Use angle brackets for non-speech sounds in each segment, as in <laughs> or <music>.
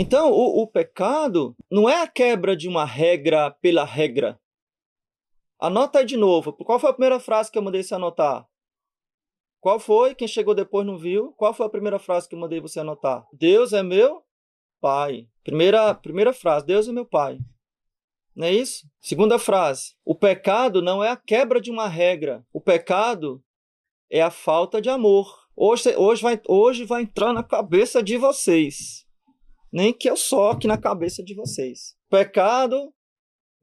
Então, o, o pecado não é a quebra de uma regra pela regra. Anota aí de novo. Qual foi a primeira frase que eu mandei você anotar? Qual foi? Quem chegou depois não viu? Qual foi a primeira frase que eu mandei você anotar? Deus é meu pai. Primeira, primeira frase: Deus é meu pai. Não é isso? Segunda frase: o pecado não é a quebra de uma regra. O pecado é a falta de amor. Hoje, hoje, vai, hoje vai entrar na cabeça de vocês. Nem que eu soque na cabeça de vocês. Pecado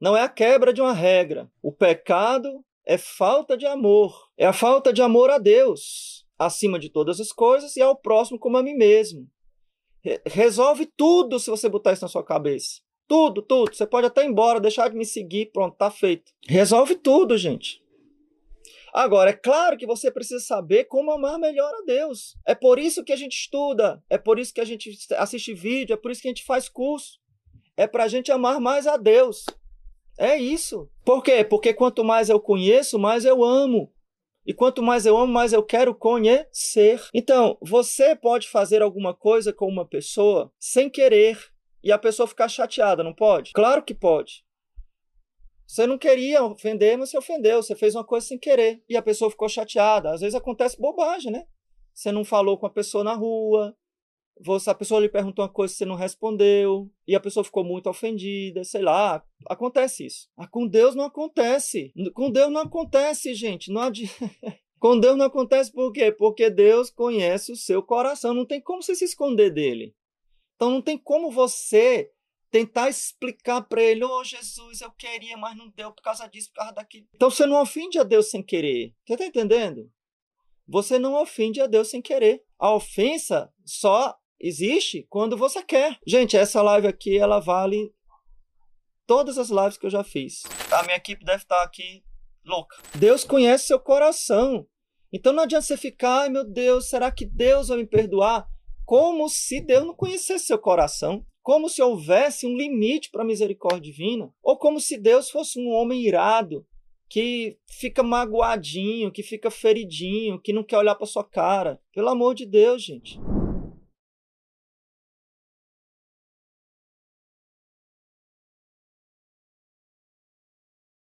não é a quebra de uma regra. O pecado é falta de amor. É a falta de amor a Deus, acima de todas as coisas, e ao próximo como a mim mesmo. Resolve tudo se você botar isso na sua cabeça. Tudo, tudo. Você pode até ir embora, deixar de me seguir, pronto, tá feito. Resolve tudo, gente. Agora, é claro que você precisa saber como amar melhor a Deus. É por isso que a gente estuda, é por isso que a gente assiste vídeo, é por isso que a gente faz curso. É para a gente amar mais a Deus. É isso. Por quê? Porque quanto mais eu conheço, mais eu amo. E quanto mais eu amo, mais eu quero conhecer. Então, você pode fazer alguma coisa com uma pessoa sem querer e a pessoa ficar chateada, não pode? Claro que pode. Você não queria ofender, mas você ofendeu. Você fez uma coisa sem querer e a pessoa ficou chateada. Às vezes acontece bobagem, né? Você não falou com a pessoa na rua, você, a pessoa lhe perguntou uma coisa que você não respondeu, e a pessoa ficou muito ofendida, sei lá. Acontece isso. Ah, com Deus não acontece. Com Deus não acontece, gente. Não adi... <laughs> com Deus não acontece por quê? Porque Deus conhece o seu coração. Não tem como você se esconder dele. Então não tem como você tentar explicar para ele, ô oh, Jesus, eu queria, mas não deu por causa disso, por causa daquilo. Então você não ofende a Deus sem querer. Você está entendendo? Você não ofende a Deus sem querer. A ofensa só existe quando você quer. Gente, essa live aqui, ela vale todas as lives que eu já fiz. A minha equipe deve estar aqui louca. Deus conhece seu coração. Então não adianta você ficar, ai meu Deus, será que Deus vai me perdoar? como se Deus não conhecesse seu coração, como se houvesse um limite para a misericórdia divina, ou como se Deus fosse um homem irado que fica magoadinho, que fica feridinho, que não quer olhar para sua cara. Pelo amor de Deus, gente.